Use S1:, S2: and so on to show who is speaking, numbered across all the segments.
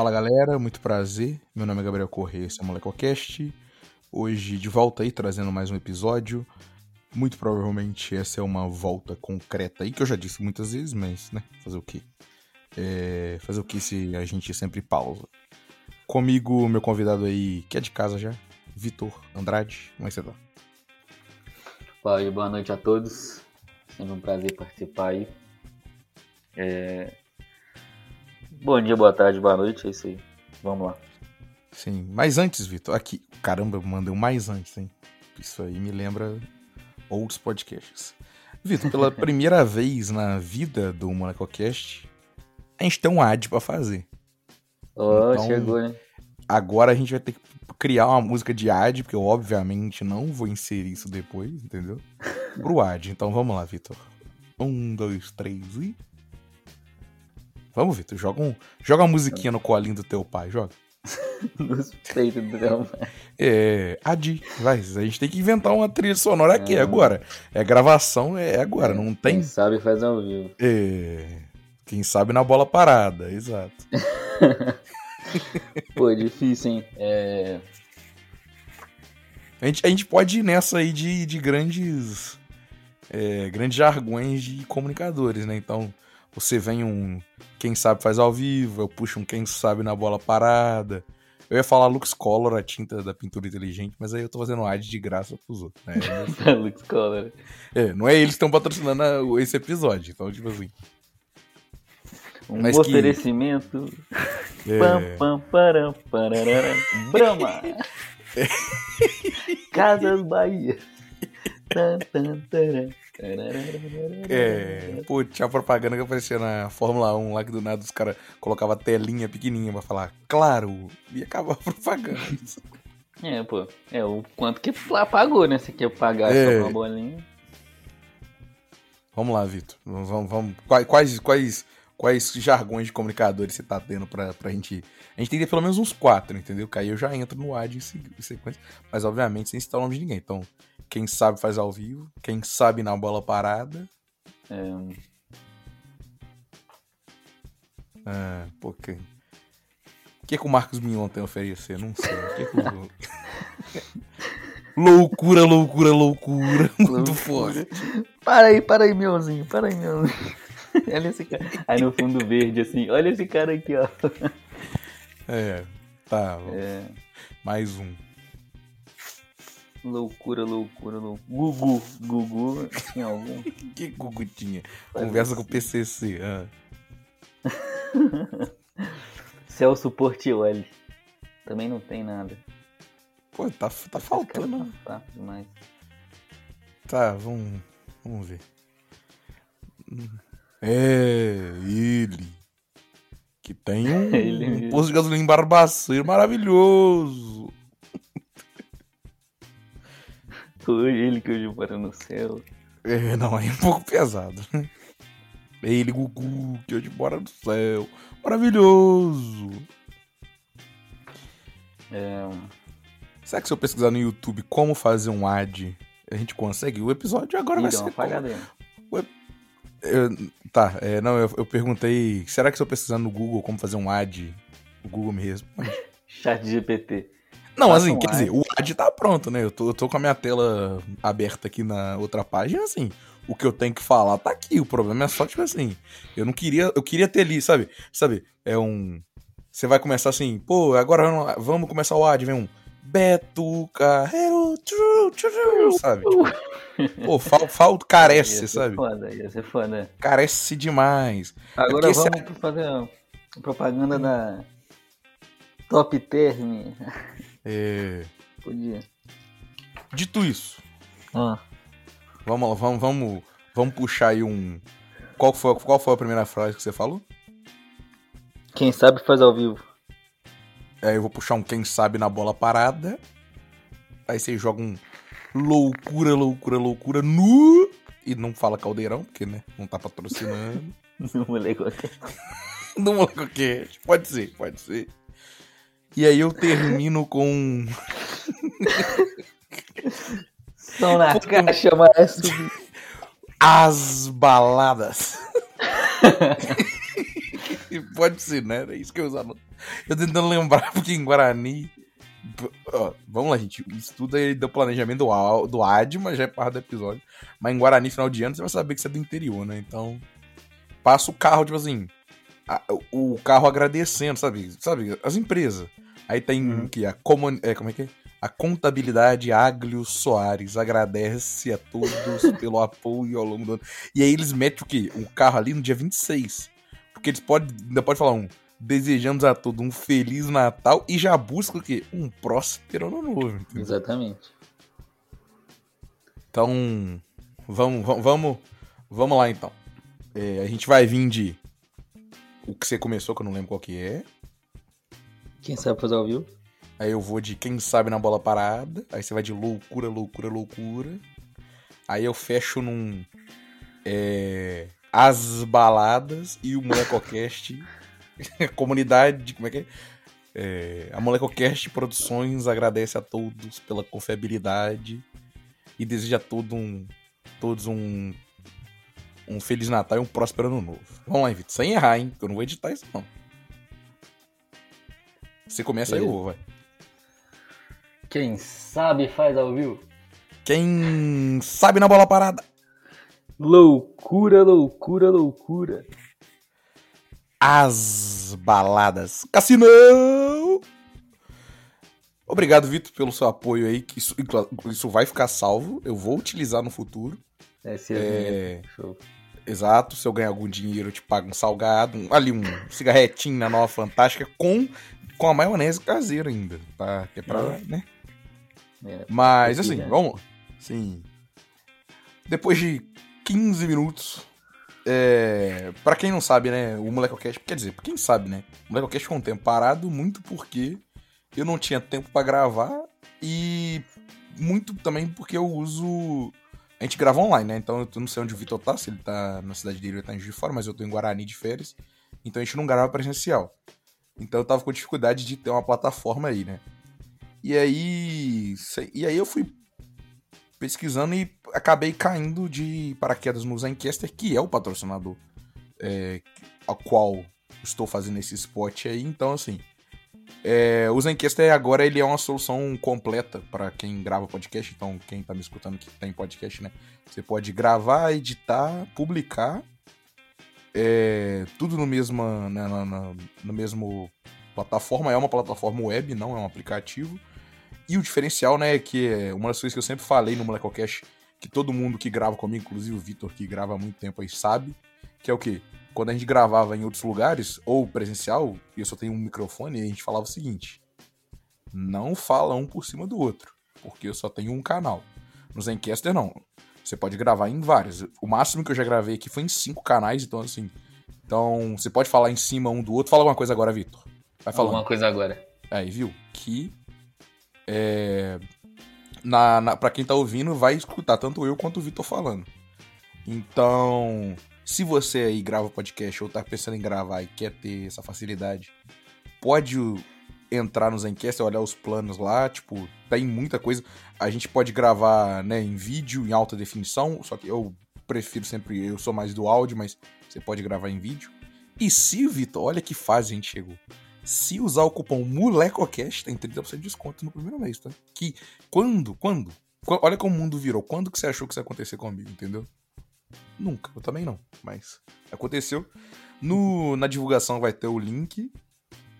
S1: Fala galera, muito prazer. Meu nome é Gabriel Corrêa, esse é o MolecoCast. Hoje de volta aí, trazendo mais um episódio. Muito provavelmente essa é uma volta concreta aí, que eu já disse muitas vezes, mas, né, fazer o quê? É, fazer o que se a gente sempre pausa? Comigo, meu convidado aí, que é de casa já, Vitor Andrade. Como é que você tá?
S2: Fala boa noite a todos. Sempre um prazer participar aí. É... Bom dia, boa tarde, boa noite, é isso aí. Vamos lá.
S1: Sim, mas antes, Vitor, aqui, caramba, mandei um mais antes, hein? Isso aí me lembra outros podcasts. Vitor, pela primeira vez na vida do MonacoCast, a gente tem um ad pra fazer.
S2: Oh, então, chegou, né?
S1: Agora a gente vai ter que criar uma música de ad, porque eu obviamente não vou inserir isso depois, entendeu? Pro ad. Então vamos lá, Vitor. Um, dois, três e. Vamos, Vitor. Joga, um, joga uma musiquinha no colinho do teu pai, joga.
S2: Nos peitos do teu pai.
S1: É. Adi, vai. A gente tem que inventar uma trilha sonora aqui é. agora. É gravação, é agora. Não tem.
S2: Quem sabe faz ao vivo.
S1: É. Quem sabe na bola parada, exato.
S2: Pô, é difícil, hein? É...
S1: A, gente, a gente pode ir nessa aí de, de grandes. É, grandes jargões de comunicadores, né? Então, você vem um quem sabe faz ao vivo, eu puxo um quem sabe na bola parada. Eu ia falar Lux Color, a tinta da pintura inteligente, mas aí eu tô fazendo ad de graça pros outros, né?
S2: Lux Color.
S1: É, não é eles que estão patrocinando esse episódio, então, tipo assim.
S2: Um Mas oferecimento. Que... É... Pam, pam, param, pararara, Brahma! Casas Bahia.
S1: É, pô, tinha propaganda que aparecia na Fórmula 1 lá que do nada os caras colocavam telinha pequenininha pra falar, claro, e acabava a propaganda.
S2: É, pô, é o quanto que pagou, né? Se quer pagar é. só uma bolinha.
S1: Vamos lá, Vitor. Vamos, vamos, quais, quais quais jargões de comunicadores você tá tendo pra, pra gente. A gente tem que ter pelo menos uns quatro, entendeu? Que aí eu já entro no ad em, sequência. Mas, obviamente, sem citar o nome de ninguém. Então, quem sabe faz ao vivo, quem sabe na bola parada. É. Ah, pô, que... O que, que o Marcos Mignon tem a oferecer? Não sei. Que, que o... loucura, loucura, loucura. Muito forte.
S2: Para aí, para aí, meuzinho. Para aí, meuzinho. olha esse cara. Aí no fundo verde, assim, olha esse cara aqui, ó.
S1: É, tá. É. Mais um.
S2: Loucura, loucura, loucura. Gugu, Gugu, tinha algum?
S1: que Gugu tinha? Conversa com o PCC. Ah.
S2: Celso Portioli. Também não tem nada.
S1: Pô, tá, tá faltando.
S2: Tá, demais.
S1: Tá, vamos, vamos ver. É, ele. Que tem um, um posto de gasolina em Barbaceiro maravilhoso.
S2: Foi ele que hoje mora no céu.
S1: É, não, é um pouco pesado. É ele, Gugu, que hoje mora no céu. Maravilhoso.
S2: É...
S1: Será que se eu pesquisar no YouTube como fazer um ad, a gente consegue? O episódio agora Ih, vai ser. Como... Eu, tá, é, não, eu, eu, perguntei, será que se eu pesquisar no Google como fazer um ad, o Google me responde?
S2: Chat GPT.
S1: Não, Faça assim, um quer ad. dizer, o tá pronto, né? Eu tô, eu tô com a minha tela aberta aqui na outra página, assim, o que eu tenho que falar tá aqui, o problema é só, tipo assim, eu não queria, eu queria ter ali, sabe? Sabe, é um... Você vai começar assim, pô, agora vamos começar o ad, vem um... Beto Carreiro, tchu, tchu, sabe? Tipo, pô, falta, falta carece,
S2: ia
S1: sabe?
S2: Foda, ia ser foda.
S1: Carece demais.
S2: Agora é vamos esse... fazer a propaganda da Top Term.
S1: É.
S2: Podia.
S1: Dito isso.
S2: Ah.
S1: Vamos lá, vamos, vamos, vamos puxar aí um. Qual foi, qual foi a primeira frase que você falou?
S2: Quem sabe faz ao vivo.
S1: Aí eu vou puxar um quem sabe na bola parada. Aí você joga um loucura, loucura, loucura nu. E não fala caldeirão, porque, né? Não tá patrocinando.
S2: no molecoquete.
S1: no molecoquete. Pode ser, pode ser. E aí eu termino com.
S2: São na caixa, mas
S1: As baladas. Pode ser, né? É isso que eu usava. Eu tentando lembrar, porque em Guarani. Ó, vamos lá, gente. Isso tudo é do planejamento do, do ADMA, já é parte do episódio. Mas em Guarani, final de ano, você vai saber que você é do interior, né? Então. Passa o carro, tipo assim. A, o carro agradecendo, sabe? Sabe? As empresas. Aí tem uhum. que a comun... é, como é que é? A contabilidade Aglio Soares agradece a todos pelo apoio ao longo do ano. E aí eles metem o quê? O carro ali no dia 26. Porque eles podem, ainda pode falar um desejamos a todos um feliz Natal e já busca o quê? Um próspero ano novo.
S2: Entendeu? Exatamente.
S1: Então, vamos, vamos, vamos lá então. É, a gente vai vir de o que você começou, que eu não lembro qual que é.
S2: Quem sabe fazer ao vivo?
S1: Aí eu vou de quem sabe na bola parada. Aí você vai de loucura, loucura, loucura. Aí eu fecho num. É, as baladas e o Molecocast. comunidade. Como é que é? é a Molecocast Produções agradece a todos pela confiabilidade e deseja a todo um, todos um, um Feliz Natal e um próspero Ano Novo. Vamos lá, Vitor. Sem errar, hein? Eu não vou editar isso, não. Você começa aí, eu vou, vai.
S2: Quem sabe faz ao vivo.
S1: Quem sabe na bola parada.
S2: Loucura, loucura, loucura.
S1: As baladas. Cassinão! Obrigado, Vitor, pelo seu apoio aí. Que isso, isso vai ficar salvo. Eu vou utilizar no futuro.
S2: É, se é... Show.
S1: Exato. Se eu ganhar algum dinheiro, eu te pago um salgado. Um, ali, um cigarretinho na Nova Fantástica com, com a maionese caseira ainda. Tá? Que é pra, é. né? É, Mas assim, né? vamos. Sim. Depois de 15 minutos. É, para quem não sabe, né? O Molecocast. Quer dizer, pra quem sabe, né? O Molecocast ficou um tempo parado, muito porque eu não tinha tempo para gravar e muito também porque eu uso. A gente grava online, né? Então eu não sei onde o Vitor tá, se ele tá na cidade dele ou tá em Juiz de Fora, mas eu tô em Guarani de férias. Então a gente não grava presencial. Então eu tava com dificuldade de ter uma plataforma aí, né? E aí. E aí eu fui pesquisando e acabei caindo de paraquedas no Zencaster, que é o patrocinador é, a qual estou fazendo esse spot aí. Então, assim, é, o Zencaster agora ele é uma solução completa para quem grava podcast. Então, quem tá me escutando que tem podcast, né? Você pode gravar, editar, publicar, é, tudo no mesmo, né, na, na, mesmo plataforma. É uma plataforma web, não é um aplicativo. E o diferencial, né, que é uma das coisas que eu sempre falei no Molecocast, que todo mundo que grava comigo, inclusive o Vitor, que grava há muito tempo aí, sabe, que é o quê? Quando a gente gravava em outros lugares, ou presencial, e eu só tenho um microfone, a gente falava o seguinte: não fala um por cima do outro, porque eu só tenho um canal. No Zencaster, não. Você pode gravar em vários. O máximo que eu já gravei aqui foi em cinco canais, então assim. Então, você pode falar em cima um do outro. Fala alguma coisa agora, Vitor.
S2: Vai falar. Alguma coisa agora.
S1: Aí, viu? Que é, na, na, pra quem tá ouvindo, vai escutar tanto eu quanto o Vitor falando. Então, se você aí grava podcast ou tá pensando em gravar e quer ter essa facilidade, pode entrar no Zencast, olhar os planos lá, tipo, tem muita coisa. A gente pode gravar, né, em vídeo, em alta definição, só que eu prefiro sempre, eu sou mais do áudio, mas você pode gravar em vídeo. E se, Vitor, olha que fase a gente chegou se usar o cupom MOLECOCAST, tem 30% de desconto no primeiro mês, tá? Que quando, quando? Olha como o mundo virou. Quando que você achou que isso ia acontecer comigo, entendeu? Nunca, eu também não, mas aconteceu. No, na divulgação vai ter o link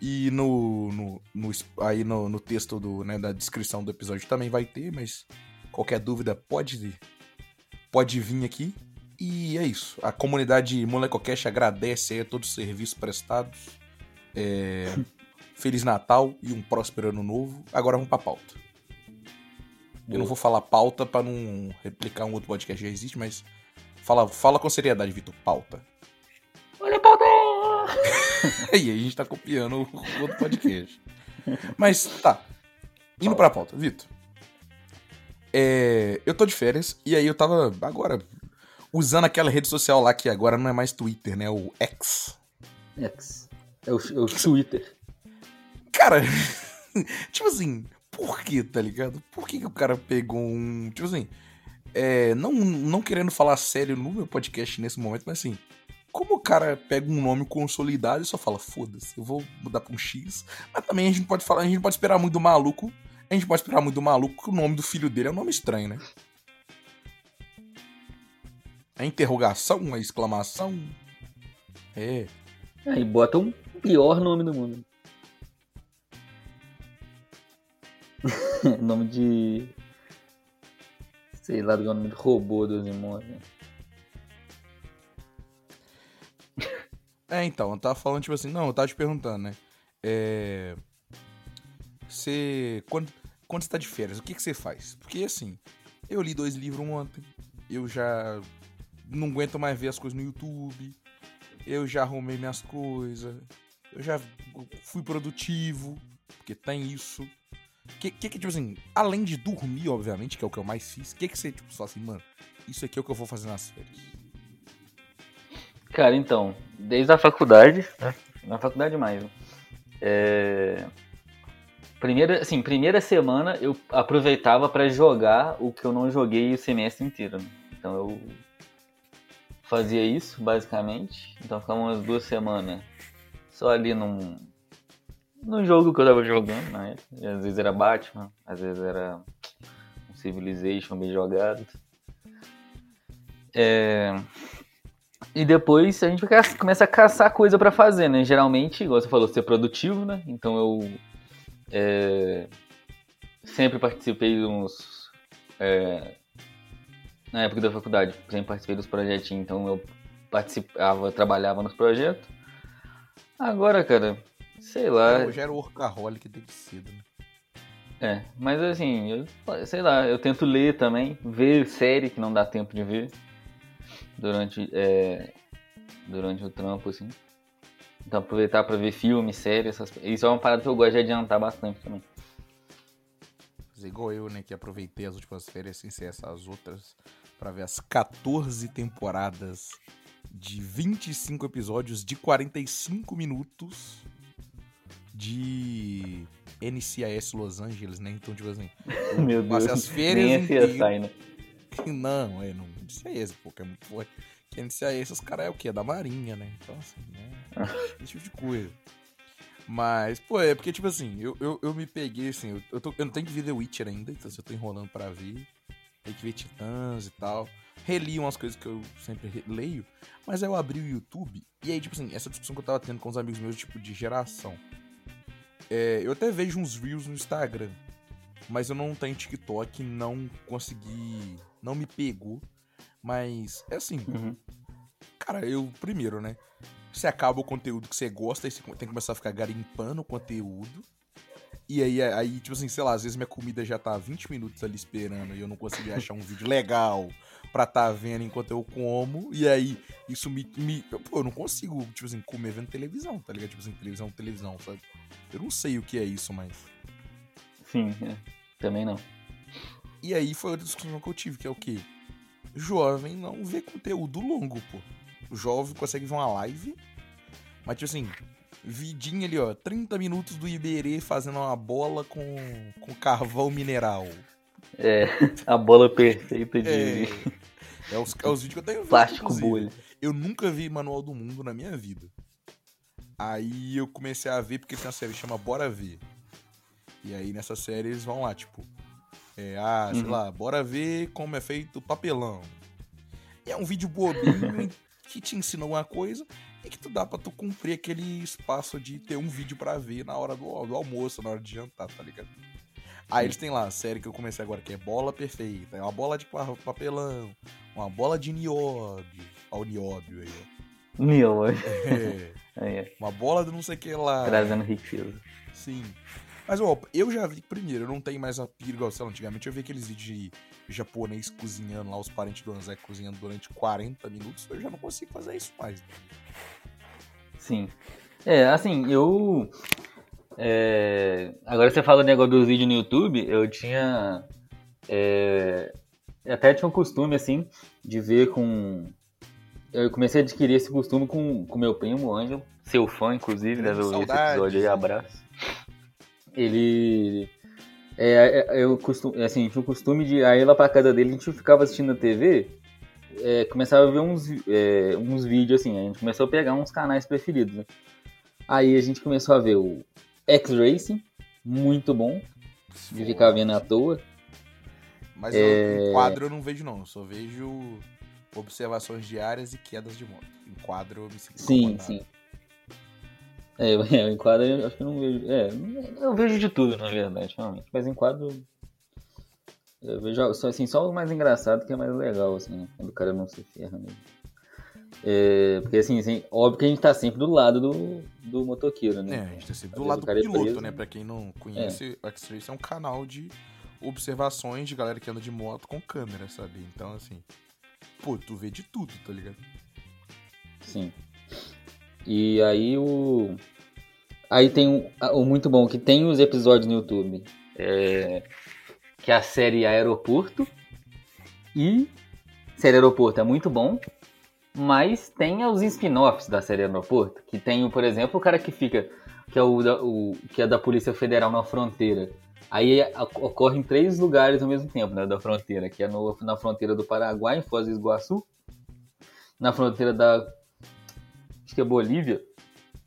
S1: e no, no, no aí no, no, texto do, né, da descrição do episódio também vai ter, mas qualquer dúvida pode pode vir aqui. E é isso. A comunidade Molecocast agradece a todos os serviços prestados é, Feliz Natal e um próspero ano novo. Agora vamos pra pauta. Eu não vou falar pauta para não replicar um outro podcast que já existe, mas fala, fala com seriedade, Vitor. Pauta.
S2: Olha a pauta!
S1: e aí a gente tá copiando o outro podcast. Mas tá. Indo pra pauta, Vitor. É, eu tô de férias e aí eu tava agora usando aquela rede social lá que agora não é mais Twitter, né? O X.
S2: X. É o, é o Twitter.
S1: Cara, tipo assim, por que, tá ligado? Por que, que o cara pegou um. Tipo assim, é, não, não querendo falar sério no meu podcast nesse momento, mas assim, como o cara pega um nome consolidado e só fala, foda-se, eu vou mudar pra um X. Mas também a gente pode falar, a gente pode esperar muito do maluco. A gente pode esperar muito do maluco que o nome do filho dele é um nome estranho, né? É interrogação, é exclamação. É.
S2: Aí bota um pior nome do mundo. nome de. Sei lá, do nome de robô dos irmãos. Né?
S1: É, então, eu tava falando, tipo assim, não, eu tava te perguntando, né? É. Você. Quando, quando você tá de férias, o que, que você faz? Porque assim, eu li dois livros ontem, eu já não aguento mais ver as coisas no YouTube, eu já arrumei minhas coisas, eu já fui produtivo, porque tem isso. Que, que, que, tipo assim, além de dormir, obviamente, que é o que eu mais fiz, o que, que você, tipo, só assim, mano, isso aqui é o que eu vou fazer nas férias?
S2: Cara, então, desde a faculdade, né? na faculdade mais, é... Primeira, assim, primeira semana eu aproveitava para jogar o que eu não joguei o semestre inteiro. Né? Então eu fazia isso, basicamente. Então ficava umas duas semanas só ali num, num jogo que eu tava jogando, né? Às vezes era Batman, às vezes era um Civilization bem jogado. É... E depois a gente começa a caçar coisa para fazer, né? Geralmente, igual você falou, ser produtivo, né? Então eu é... sempre participei de uns. É... Na época da faculdade, sempre participei dos projetinhos, então eu participava, trabalhava nos projetos. Agora, cara, sei lá.
S1: Eu já era workaholic desde cedo, né?
S2: É, mas assim, eu, sei lá, eu tento ler também, ver série que não dá tempo de ver durante, é, durante o trampo, assim. Então aproveitar para ver filme, série, essas Isso é uma parada que eu gosto de adiantar bastante também.
S1: Fazer igual eu, né, que aproveitei as últimas férias sem ser essas outras, para ver as 14 temporadas de 25 episódios de 45 minutos de NCIS Los Angeles, né? Então, tipo assim,
S2: Meu Deus,
S1: as férias
S2: nem CSI, né?
S1: Não, é, não sei esse, porque é muito forte. Quem iniciar esses caras é o quê? Da Marinha, né? Então, assim, né? Esse tipo de coisa. Mas, pô, é porque, tipo assim, eu, eu, eu me peguei, assim, eu, eu, tô, eu não tenho que ver The Witcher ainda, então assim, eu tô enrolando pra ver. Tem que ver Titãs e tal. Reli umas coisas que eu sempre leio, mas aí eu abri o YouTube, e aí, tipo assim, essa discussão que eu tava tendo com os amigos meus, tipo, de geração. É, eu até vejo uns Reels no Instagram, mas eu não tenho TikTok, não consegui não me pegou. Mas é assim. Uhum. Cara, eu, primeiro, né? Você acaba o conteúdo que você gosta e você tem que começar a ficar garimpando o conteúdo. E aí, aí, tipo assim, sei lá, às vezes minha comida já tá 20 minutos ali esperando e eu não consegui achar um vídeo legal pra tá vendo enquanto eu como. E aí, isso me. me pô, eu não consigo, tipo assim, comer vendo televisão, tá ligado? Tipo assim, televisão, televisão, sabe? Eu não sei o que é isso, mas.
S2: Sim, é. também não.
S1: E aí foi outra discussão que eu tive, que é o quê? Jovem não vê conteúdo longo, pô. O jovem consegue ver uma live, mas tipo assim, vidinho ali, ó, 30 minutos do Iberê fazendo uma bola com, com carvão mineral.
S2: É, a bola perfeita de.
S1: É, é, os, é os vídeos que eu tenho
S2: visto. Plástico bolha.
S1: Eu nunca vi Manual do Mundo na minha vida. Aí eu comecei a ver porque tem uma série que chama Bora Ver. E aí nessa série eles vão lá, tipo, é, ah, sei uhum. lá, bora ver como é feito papelão. É um vídeo bobinho que te ensina alguma coisa e que tu dá pra tu cumprir aquele espaço de ter um vídeo para ver na hora do, do, almoço, na hora de jantar, tá ligado? Aí eles têm lá a série que eu comecei agora, que é Bola Perfeita. É uma bola de papelão, uma bola de nióbio. Olha o nióbio aí, ó.
S2: Nióbio.
S1: É. Uma bola de não sei o que lá.
S2: Trazendo riqueza.
S1: Sim. Mas, ó, eu já vi, primeiro, eu não tenho mais a pira igual, sei lá, antigamente eu vi aqueles vídeos de japonês cozinhando lá, os parentes do Anzé cozinhando durante 40 minutos, eu já não consigo fazer isso mais.
S2: Sim. É, assim, eu... É... Agora você fala o negócio dos vídeos no YouTube, eu tinha... É... Até tinha um costume, assim, de ver com... Eu comecei a adquirir esse costume com, com meu primo, Ângelo, seu fã, inclusive, deve ouvir esse episódio aí, abraço ele. É, é, eu costumo, assim, tinha o costume de. Aí lá pra casa dele a gente ficava assistindo a TV. é, começava a ver uns, é, uns vídeos assim, a gente começou a pegar uns canais preferidos, né? Aí a gente começou a ver o X-Racing, muito bom, de ficar vendo à toa.
S1: Mas é... eu, quadro eu não vejo não, eu só vejo observações diárias e quedas de moto. Em quadro eu me sinto
S2: Sim, sim. É, em quadro eu acho que eu não vejo. É, eu vejo de tudo, na verdade, realmente. Mas em quadro eu vejo só, assim, só o mais engraçado que é mais legal, assim, né? Quando o cara não se ferra mesmo. É, porque assim, assim, óbvio que a gente tá sempre do lado do, do motoqueiro, né?
S1: É, a gente tá sempre do lado do é piloto, é preso, né? Pra quem não conhece, é. o X-Race é um canal de observações de galera que anda de moto com câmera, sabe? Então, assim, pô, tu vê de tudo, tá ligado?
S2: Sim. E aí o. Aí tem o, muito bom que tem os episódios no YouTube. É, que é a série Aeroporto. E série Aeroporto é muito bom. Mas tem os spin-offs da série Aeroporto. Que tem, por exemplo, o cara que fica. Que é, o, o, que é da Polícia Federal na fronteira. Aí ocorre em três lugares ao mesmo tempo, né, da fronteira, que é no, na fronteira do Paraguai, em Foz do Iguaçu, na fronteira da acho que é Bolívia,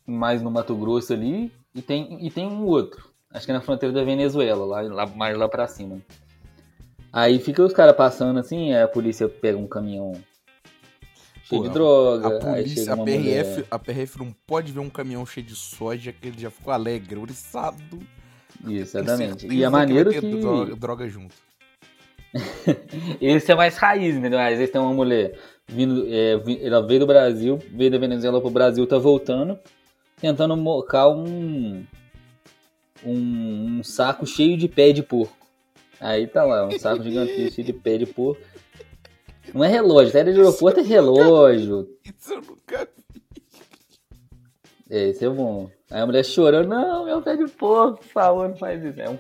S2: mais no Mato Grosso ali, e tem, e tem um outro, acho que é na fronteira da Venezuela, lá, lá mais lá pra cima. Aí fica os caras passando assim, a polícia pega um caminhão cheio Pô, de droga.
S1: A, polícia, a, PRF, mulher... a PRF não pode ver um caminhão cheio de soja que ele já ficou alegre, oriçado.
S2: Isso, exatamente. E a maneira que... que...
S1: Droga, droga junto.
S2: Esse é mais raiz, entendeu? Às vezes tem uma mulher vindo, é, ela veio do Brasil, veio da Venezuela pro Brasil, tá voltando, tentando mocar um, um, um saco cheio de pé de porco. Aí tá lá, um saco gigantesco cheio de pé de porco. Não é relógio, saída de aeroporto é relógio.
S1: Isso eu nunca vi.
S2: É, isso é bom. Aí a mulher chorando, não, meu pé de porco, por favor, não faz isso. É um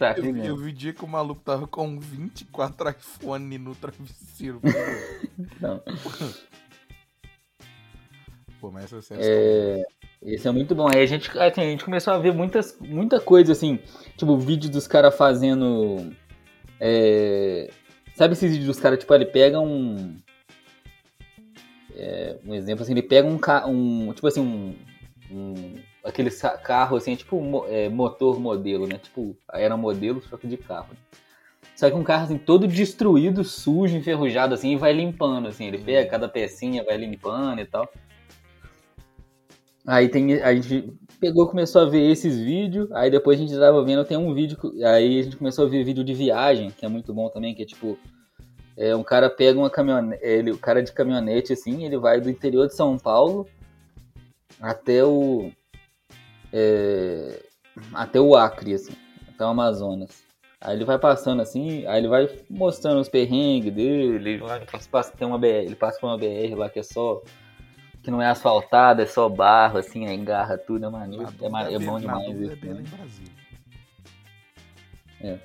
S2: saco
S1: eu, eu vi dia que o maluco tava com 24 iPhone no travesseiro.
S2: não.
S1: Pô, mas essa
S2: é... Esse é muito bom. Aí a gente, assim, a gente começou a ver muitas, muita coisa, assim, tipo, vídeo dos caras fazendo. É... Sabe esses vídeos dos caras, tipo, ele pega um. É, um exemplo assim, ele pega um, um tipo assim, um, um, aquele carro assim, tipo é, motor modelo, né? Tipo, era modelo, só que de carro. Só que um carro assim, todo destruído, sujo, enferrujado assim, e vai limpando, assim. Ele pega cada pecinha, vai limpando e tal. Aí tem, a gente pegou, começou a ver esses vídeos, aí depois a gente tava vendo, tem um vídeo, aí a gente começou a ver vídeo de viagem, que é muito bom também, que é tipo, é, um cara pega uma caminhonete, ele, o cara de caminhonete assim, ele vai do interior de São Paulo até o é, até o Acre, assim, até o Amazonas. Aí ele vai passando assim, aí ele vai mostrando os perrengues dele, ele passa, tem uma BR, ele passa por uma BR lá que é só que não é asfaltada, é só barro, assim, aí engarra tudo, é maneiro, é, é, bom demais isso. É, né? é.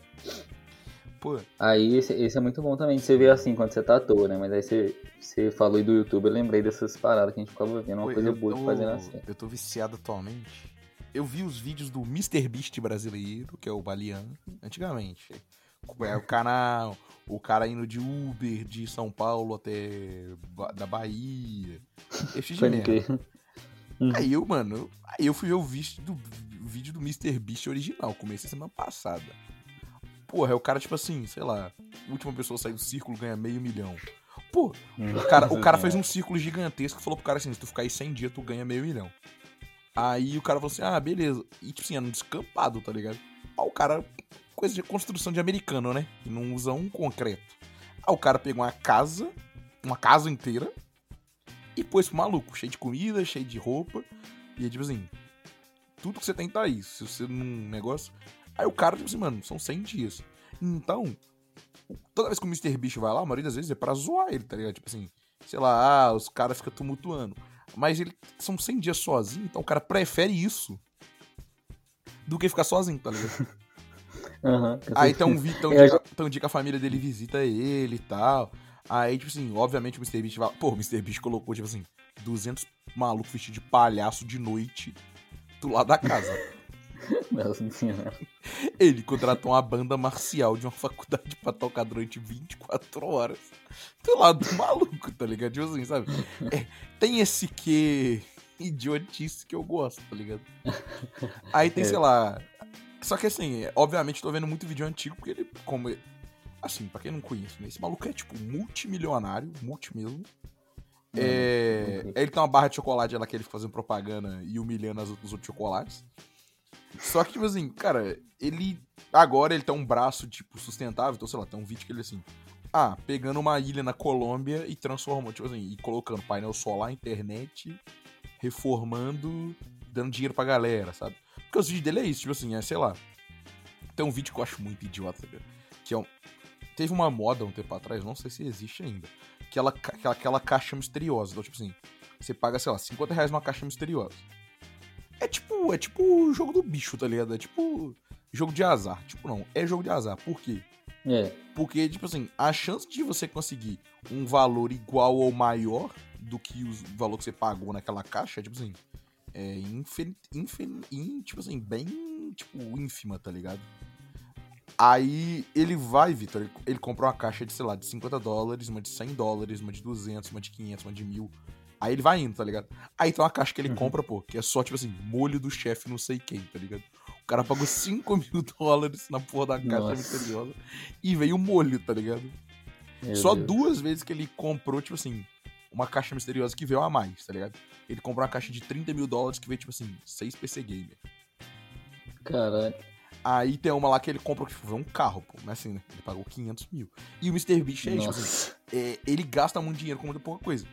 S2: Pô. Aí esse, esse, é muito bom também, você vê assim quando você tá à toa, né? Mas aí você, você falou aí do YouTube, eu lembrei dessas paradas que a gente ficava vendo, uma Pô, coisa boa tô, de fazer série.
S1: Eu tô viciado atualmente eu vi os vídeos do Mr. Beast brasileiro, que é o Balian, antigamente. É o canal, o cara indo de Uber de São Paulo até da Bahia. Esse merda. Hum. Aí eu, mano, aí eu fui ver o vídeo do, o vídeo do Mr. Beast original, comecei semana passada. Porra, é o cara, tipo assim, sei lá, última pessoa sair do círculo ganha meio milhão. Pô, hum. o cara, o cara fez um círculo gigantesco e falou pro cara assim: se tu ficar aí 100 dias, tu ganha meio milhão. Aí o cara falou assim: ah, beleza. E tipo assim, era um descampado, tá ligado? Aí o cara, coisa de construção de americano, né? Não usa um concreto. Aí o cara pegou uma casa, uma casa inteira, e pôs pro maluco, cheio de comida, cheio de roupa. E é tipo assim, tudo que você tem tá aí. Se você num negócio. Aí o cara, tipo assim, mano, são 100 dias. Então, toda vez que o Mr. Bicho vai lá, a maioria das vezes é pra zoar ele, tá ligado? Tipo assim, sei lá, ah, os caras ficam tumultuando. Mas ele são 100 dias sozinho, então o cara prefere isso do que ficar sozinho, tá ligado?
S2: Uhum,
S1: Aí tem um, tem, um dia, tem um dia que a família dele visita ele e tal. Aí, tipo assim, obviamente o Mr. Beast vai. Pô, o Mr. Beast colocou, tipo assim, 200 malucos vestidos de palhaço de noite do lado da casa. Ele contratou uma banda marcial de uma faculdade pra tocar durante 24 horas. Do lado do maluco, tá ligado? Tipo assim, sabe? É, tem esse que idiotice que eu gosto, tá ligado? Aí tem, é. sei lá. Só que assim, obviamente tô vendo muito vídeo antigo, porque ele, como. Assim, pra quem não conhece, né? Esse maluco é tipo multimilionário, multi mesmo. É, ele tem uma barra de chocolate lá que ele fica fazendo propaganda e humilhando as, os outros chocolates. Só que, tipo assim, cara, ele. Agora ele tem um braço, tipo, sustentável. Então, sei lá, tem um vídeo que ele assim. Ah, pegando uma ilha na Colômbia e transformando, tipo assim, e colocando painel solar, internet, reformando, dando dinheiro pra galera, sabe? Porque os vídeos dele é isso, tipo assim, é, sei lá. Tem um vídeo que eu acho muito idiota, cara, que é um. Teve uma moda um tempo atrás, não sei se existe ainda. Aquela, aquela, aquela caixa misteriosa. Então, tipo assim, você paga, sei lá, 50 reais numa caixa misteriosa. É tipo, é tipo o jogo do bicho, tá ligado? É tipo jogo de azar. Tipo, não, é jogo de azar. Por quê?
S2: É.
S1: Porque, tipo assim, a chance de você conseguir um valor igual ou maior do que o valor que você pagou naquela caixa, tipo assim, é infin, infin, in, tipo assim, bem, tipo, ínfima, tá ligado? Aí ele vai, Vitor, ele, ele compra uma caixa de, sei lá, de 50 dólares, uma de 100 dólares, uma de 200, uma de 500, uma de 1000. Aí ele vai indo, tá ligado? Aí tem uma caixa que ele uhum. compra, pô, que é só, tipo assim, molho do chefe não sei quem, tá ligado? O cara pagou 5 mil dólares na porra da caixa Nossa. misteriosa e veio o molho, tá ligado? Meu só Deus. duas vezes que ele comprou, tipo assim, uma caixa misteriosa que veio a mais, tá ligado? Ele comprou uma caixa de 30 mil dólares que veio, tipo assim, 6 PC Gamer.
S2: Caralho.
S1: Aí tem uma lá que ele compra, tipo, um carro, pô. Mas assim, né? Ele pagou 500 mil. E o Mr. Beast é tipo assim, é, ele gasta muito dinheiro com muita pouca coisa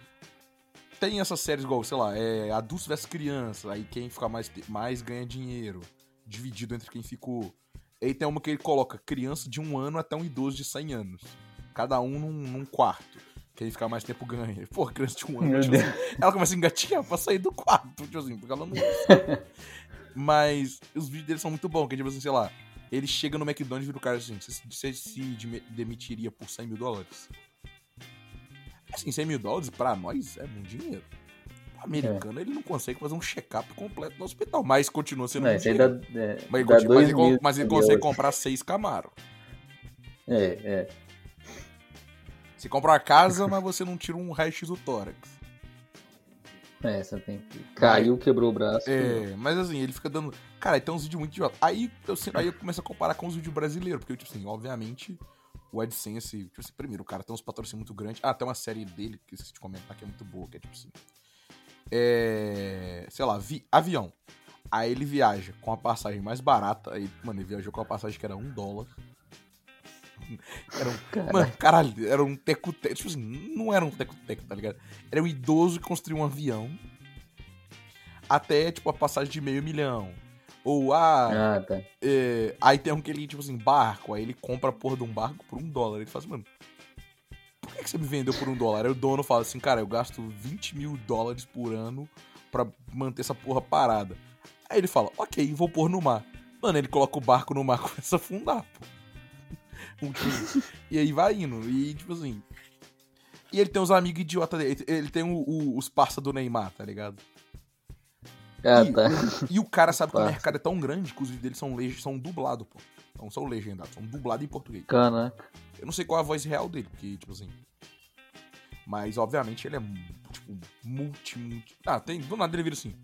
S1: tem essas séries igual, sei lá, é adultos vs criança, aí quem fica mais, mais ganha dinheiro, dividido entre quem ficou. Aí tem uma que ele coloca criança de um ano até um idoso de 100 anos. Cada um num, num quarto. Quem ficar mais tempo ganha. Pô, criança de um ano. Tipo assim, ela começa a engatinhar pra sair do quarto, tipo assim, porque ela não. Mas os vídeos dele são muito bons, que tipo assim, sei lá, ele chega no McDonald's e vira o cara assim: você se demitiria por 100 mil dólares? Assim, 100 mil dólares pra nós é muito dinheiro. O americano, é. ele não consegue fazer um check-up completo no hospital, mas continua sendo
S2: não, muito dinheiro. Dá, é,
S1: mas, continua, mas, ele, mas ele consegue comprar seis Camaro.
S2: É, é.
S1: Você compra uma casa, mas você não tira um raio-x do tórax.
S2: É, você tem que. Caiu, quebrou o braço.
S1: É, mas assim, ele fica dando. Cara, tem uns vídeos muito idiotas. Aí eu, aí eu começo a comparar com os vídeos brasileiros, porque, tipo assim, obviamente, o AdSense, tipo assim, primeiro, o cara tem uns patrocínios muito grandes. Ah, tem uma série dele que eu esqueci de comentar que é muito boa, que é tipo assim. É. Sei lá, vi, avião. Aí ele viaja com a passagem mais barata. Aí, mano, ele viajou com a passagem que era um dólar. Era um. Caralho. Mano, caralho, era um teco-teco. Tipo assim, não era um teco-teco, tá ligado? Era um idoso que construiu um avião. Até, tipo, a passagem de meio milhão. Ou, ah,
S2: ah tá.
S1: é, aí tem um que ele, tipo assim, barco, aí ele compra a porra de um barco por um dólar. Ele fala assim, mano, por que, que você me vendeu por um dólar? Aí o dono fala assim, cara, eu gasto 20 mil dólares por ano pra manter essa porra parada. Aí ele fala, ok, vou pôr no mar. Mano, ele coloca o barco no mar e começa a afundar, pô. e aí vai indo. E, tipo assim. E ele tem uns amigos idiotas dele. Ele tem o, o, os parça do Neymar, tá ligado?
S2: Ah, e,
S1: tá. e o cara sabe que o mercado é tão grande que os vídeos dele são, são dublados, pô. Não são legendados, são dublados em português.
S2: Caraca.
S1: Eu não sei qual é a voz real dele, porque, tipo assim. Mas, obviamente, ele é, tipo, multi, multi. Ah, tem. Do nada ele vira assim.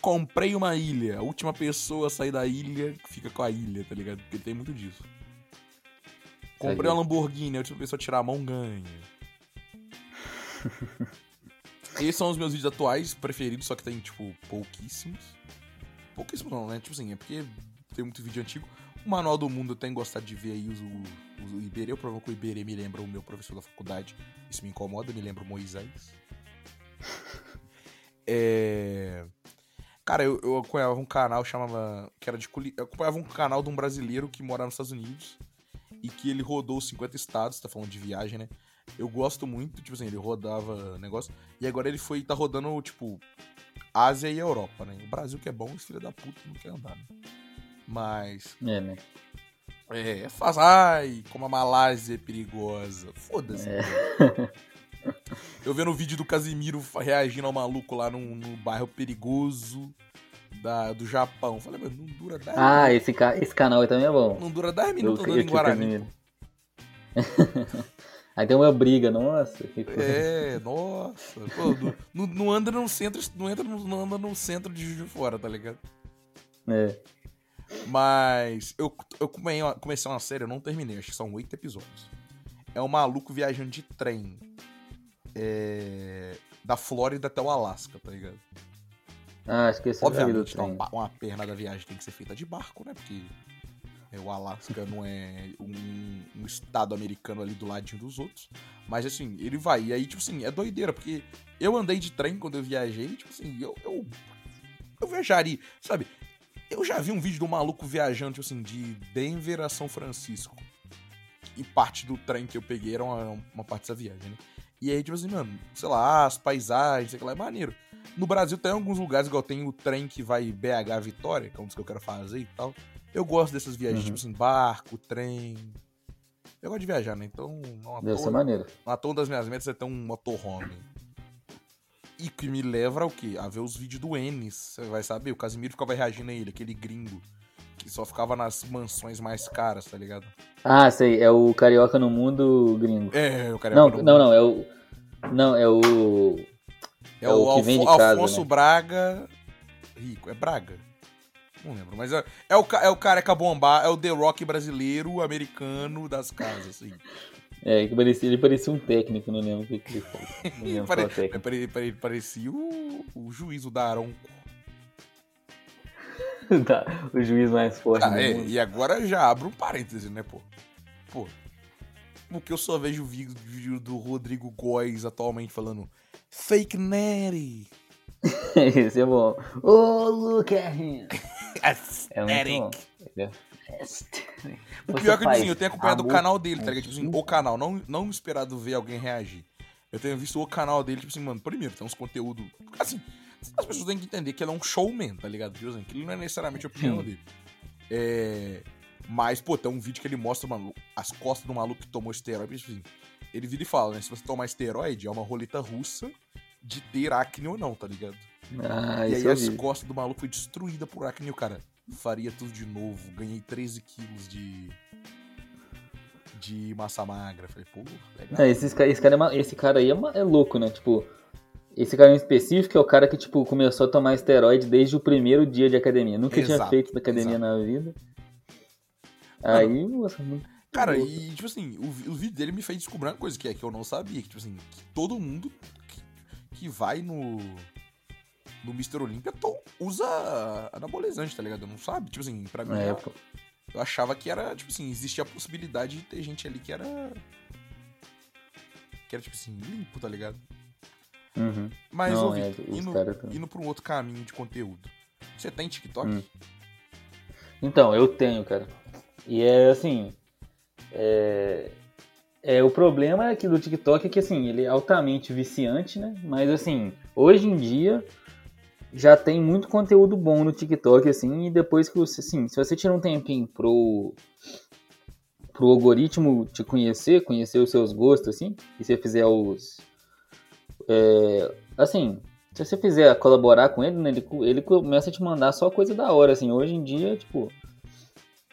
S1: Comprei uma ilha. A última pessoa a sair da ilha fica com a ilha, tá ligado? Porque tem muito disso. Comprei uma Lamborghini, a última pessoa a tirar a mão ganha. Esses são os meus vídeos atuais preferidos, só que tem, tipo, pouquíssimos. Pouquíssimos não, né? Tipo assim, é porque tem muito vídeo antigo. O Manual do Mundo eu tenho gostado de ver aí os, os, o Iberê. Eu provo que o Iberê me lembra o meu professor da faculdade. Isso me incomoda, me lembra o Moisés. é... Cara, eu, eu acompanhava um canal chamava. que era de Eu acompanhava um canal de um brasileiro que mora nos Estados Unidos e que ele rodou 50 estados, tá falando de viagem, né? Eu gosto muito, tipo assim, ele rodava negócio. E agora ele foi, tá rodando, tipo, Ásia e Europa, né? O Brasil que é bom, os filhos da puta não quer andar, né? Mas.
S2: É, né?
S1: É, é faz. Ai, como a Malásia é perigosa. Foda-se. É. Eu vendo o vídeo do Casimiro reagindo ao maluco lá no, no bairro perigoso da, do Japão. Falei, mas não dura 10
S2: Ah, esse, ca... esse canal aí também é bom.
S1: Não dura 10 minutos andando em Guarani.
S2: aí tem uma briga, nossa.
S1: É, nossa. Pô, não, não, anda no centro, não, entra, não anda no centro de Juiz de Fora, tá ligado?
S2: É.
S1: Mas eu, eu comecei uma série, eu não terminei, acho que são oito episódios. É um maluco viajando de trem. É, da Flórida até o Alasca, tá ligado?
S2: Ah, esse
S1: Obviamente, é uma, uma perna da viagem tem que ser feita de barco, né? Porque o Alasca não é um, um, estado americano ali do ladinho dos outros. Mas assim, ele vai. E aí, tipo assim, é doideira, porque eu andei de trem quando eu viajei, tipo assim, eu. Eu, eu viajaria, sabe? Eu já vi um vídeo do maluco viajando, tipo assim, de Denver a São Francisco. E parte do trem que eu peguei era uma, uma parte dessa viagem, né? E aí, tipo assim, mano, sei lá, as paisagens, sei lá, é maneiro. No Brasil tem alguns lugares, igual tem o trem que vai BH Vitória, que é um dos que eu quero fazer e tal. Eu gosto dessas viagens, uhum. tipo assim, barco, trem. Eu gosto de viajar, né? Então,
S2: não Deve ser maneiro.
S1: Toa das minhas metas é ter um motorhome. E que me leva ao quê? A ver os vídeos do Enes. Você vai saber, o Casimiro ficava reagindo a ele, aquele gringo. Que só ficava nas mansões mais caras, tá ligado?
S2: Ah, sei, é o Carioca no Mundo gringo.
S1: É, o
S2: Carioca não, no Não, não, é o. Não, é o.
S1: É, é o, o, que vem de casa, Alfonso né? Braga. Rico, é Braga? Não lembro, mas é, é, o, é o careca bombar, é o The Rock brasileiro, americano das casas, assim.
S2: É, ele parecia, ele parecia um técnico, não lembro o que, ele
S1: falou. Pare, pare, pare, parecia o, o juiz, o Daronco.
S2: tá, o juiz mais forte.
S1: Ah, é, e agora já abro um parêntese, né, pô? Pô. Porque eu só vejo o vídeo do Rodrigo Góes atualmente falando Fake Natty.
S2: Esse é bom. Oh, look
S1: é muito bom. É o pior é que assim, eu tenho acompanhado o canal dele, tá ligado? Tipo assim, o canal, não, não esperado ver alguém reagir. Eu tenho visto o canal dele, tipo assim, mano, primeiro, tem uns conteúdos. Assim, as pessoas têm que entender que ele é um showman, tá ligado? Tipo assim, que ele não é necessariamente a opinião dele. É. Mas, pô, tem um vídeo que ele mostra mano, as costas do maluco que tomou esteroide. Tipo assim, ele vira e fala, né? Se você tomar esteroide, é uma roleta russa de ter acne ou não, tá ligado?
S2: Ah,
S1: e aí as costas do maluco foi destruída por acne, o cara faria tudo de novo. Ganhei 13 quilos de. de massa magra. Falei, pô, legal.
S2: É, esse, esse, cara é, esse cara aí é, é, louco, né? Tipo, esse cara em específico é o cara que, tipo, começou a tomar esteroide desde o primeiro dia de academia. Nunca exato, tinha feito academia exato. na vida. Aí, nossa, muito.
S1: Cara, e tipo assim, o, o, vídeo dele me fez descobrir uma coisa que é que eu não sabia, que tipo assim, que todo mundo que, que vai no no Mr. Olympia usa anabolizante, tá ligado? Não sabe? Tipo assim, pra mim. É, eu, eu achava que era, tipo assim, existia a possibilidade de ter gente ali que era. Que era, tipo assim, limpo, tá ligado?
S2: Uhum.
S1: Mas, Não, ouvi, é, indo, tá... indo pra um outro caminho de conteúdo. Você tem TikTok? Hum.
S2: Então, eu tenho, cara. E é assim. É, é, o problema aqui do TikTok é que assim, ele é altamente viciante, né? Mas assim, hoje em dia já tem muito conteúdo bom no TikTok, assim, e depois que você, assim, se você tira um tempinho pro, pro algoritmo te conhecer, conhecer os seus gostos, assim, e você fizer os. É, assim, se você fizer colaborar com ele, né, ele, ele começa a te mandar só coisa da hora, assim. Hoje em dia, tipo.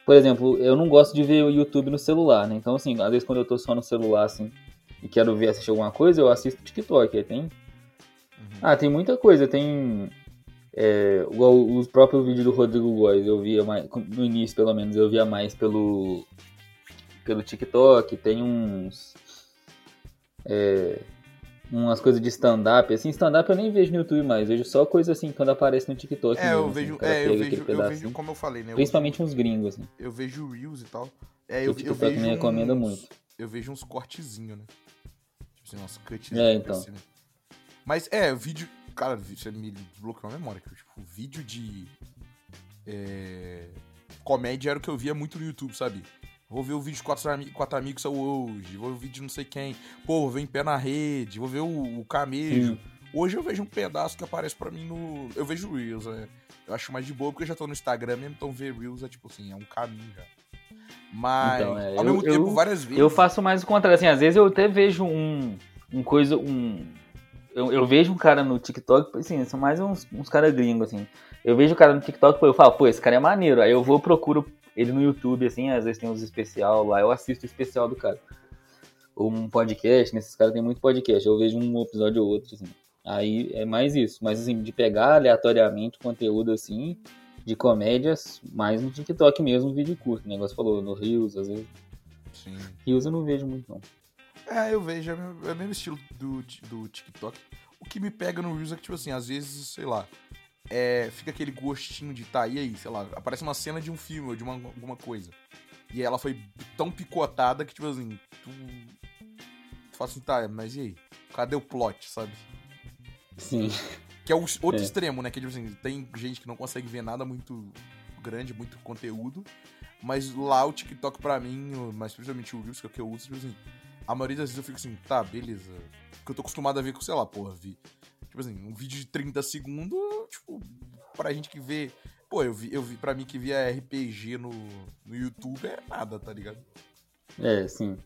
S2: Por exemplo, eu não gosto de ver o YouTube no celular, né? Então, assim, às vezes quando eu tô só no celular, assim, e quero ver assistir alguma coisa, eu assisto TikTok. Aí tem. Uhum. Ah, tem muita coisa. Tem é, igual os próprios vídeos do Rodrigo Góes, eu via mais, no início pelo menos, eu via mais pelo, pelo TikTok, tem uns. É, umas coisas de stand-up, assim, stand-up eu nem vejo no YouTube mais, vejo só coisa assim quando aparece no TikTok.
S1: É, mesmo, eu assim, vejo, assim, é, eu vejo, eu vejo, como eu falei, né?
S2: Principalmente uns gringos, assim.
S1: Eu vejo Reels e tal. É, eu, o
S2: TikTok eu vejo
S1: me
S2: recomenda muito.
S1: Eu vejo uns cortezinhos, né? Tipo assim, uns cuts.
S2: É, então. Assim, né?
S1: Mas é, o vídeo, Cara, você me desbloqueou a memória. Que, tipo, vídeo de. É, comédia era o que eu via muito no YouTube, sabe? Vou ver o vídeo de quatro, ami quatro amigos hoje, vou ver o vídeo de não sei quem. Pô, vou ver em pé na rede, vou ver o, o camejo. Sim. Hoje eu vejo um pedaço que aparece para mim no. Eu vejo Reels, né? Eu acho mais de boa porque eu já tô no Instagram mesmo, então ver Reels é tipo assim, é um caminho já. Mas, então, é, ao eu, mesmo tempo,
S2: eu,
S1: várias vezes.
S2: Eu faço mais o contrário, assim, às vezes eu até vejo um, um coisa, um, eu, eu, vejo um cara no TikTok, assim, são mais uns, uns caras gringos, assim. Eu vejo o cara no TikTok, pô, eu falo, pô, esse cara é maneiro. Aí eu vou procuro ele no YouTube, assim, às vezes tem uns especial lá, eu assisto o especial do cara. Ou um podcast, nesses caras tem muito podcast, eu vejo um episódio ou outro, assim. Aí é mais isso, mas assim, de pegar aleatoriamente conteúdo assim, de comédias, mais no TikTok mesmo, vídeo curto. O negócio falou, no Rios, às vezes. Sim. Rios eu não vejo muito, não.
S1: É, eu vejo, é o é mesmo estilo do, do TikTok. O que me pega no Reels é que, tipo assim, às vezes, sei lá, é, fica aquele gostinho de tá, e aí, sei lá, aparece uma cena de um filme ou de uma, alguma coisa. E ela foi tão picotada que, tipo assim, tu, tu fala assim, tá, mas e aí? Cadê o plot, sabe?
S2: Sim.
S1: Que é o outro é. extremo, né? Que, tipo assim, tem gente que não consegue ver nada muito grande, muito conteúdo. Mas lá o TikTok, pra mim, mas principalmente o Reels, que é o que eu uso, tipo assim, a maioria das vezes eu fico assim, tá, beleza. Porque eu tô acostumado a ver com, sei lá, porra, vi. Tipo assim, um vídeo de 30 segundos, tipo, pra gente que vê. Pô, eu vi, eu vi pra mim que via RPG no, no YouTube é nada, tá ligado?
S2: É, sim.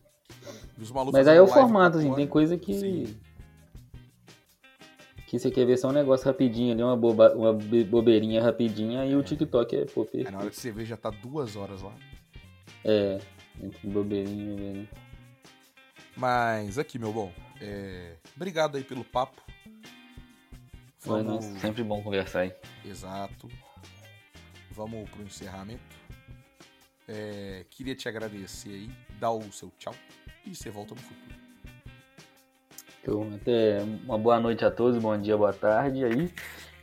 S2: Mas aí é o formato, assim, tem coisa que. Sim. Que você quer ver só um negócio rapidinho ali, uma, boba, uma bobeirinha rapidinha, e é. o TikTok é pô, perfeito.
S1: É, na hora que você vê já tá duas horas lá.
S2: É, entre bobeirinha e bobeirinha.
S1: Mas aqui, meu bom, é... obrigado aí pelo papo.
S2: Foi, Vamos... sempre bom conversar aí.
S1: Exato. Vamos pro encerramento. É... Queria te agradecer aí, dar o seu tchau e você volta no futuro.
S2: Então, até uma boa noite a todos, bom dia, boa tarde aí.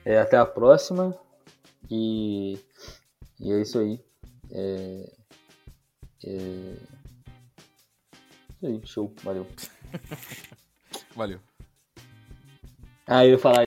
S2: É, até a próxima. E, e é isso aí. É, é, aí, show, valeu.
S1: valeu.
S2: Ah, eu ia falar